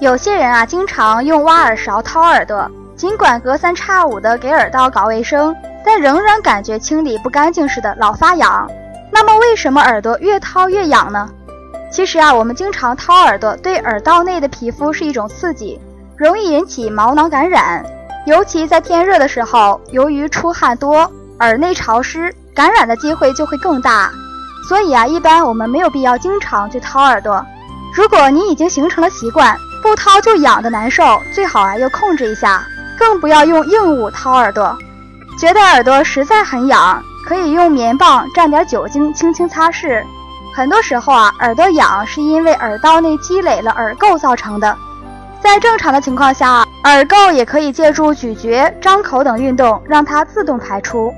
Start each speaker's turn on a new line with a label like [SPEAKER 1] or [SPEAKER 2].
[SPEAKER 1] 有些人啊，经常用挖耳勺掏耳朵，尽管隔三差五的给耳道搞卫生，但仍然感觉清理不干净似的，老发痒。那么为什么耳朵越掏越痒呢？其实啊，我们经常掏耳朵，对耳道内的皮肤是一种刺激，容易引起毛囊感染。尤其在天热的时候，由于出汗多，耳内潮湿，感染的机会就会更大。所以啊，一般我们没有必要经常去掏耳朵。如果你已经形成了习惯，不掏就痒的难受，最好啊要控制一下，更不要用硬物掏耳朵。觉得耳朵实在很痒，可以用棉棒蘸点酒精轻轻擦拭。很多时候啊，耳朵痒是因为耳道内积累了耳垢造成的。在正常的情况下，耳垢也可以借助咀嚼、张口等运动让它自动排出。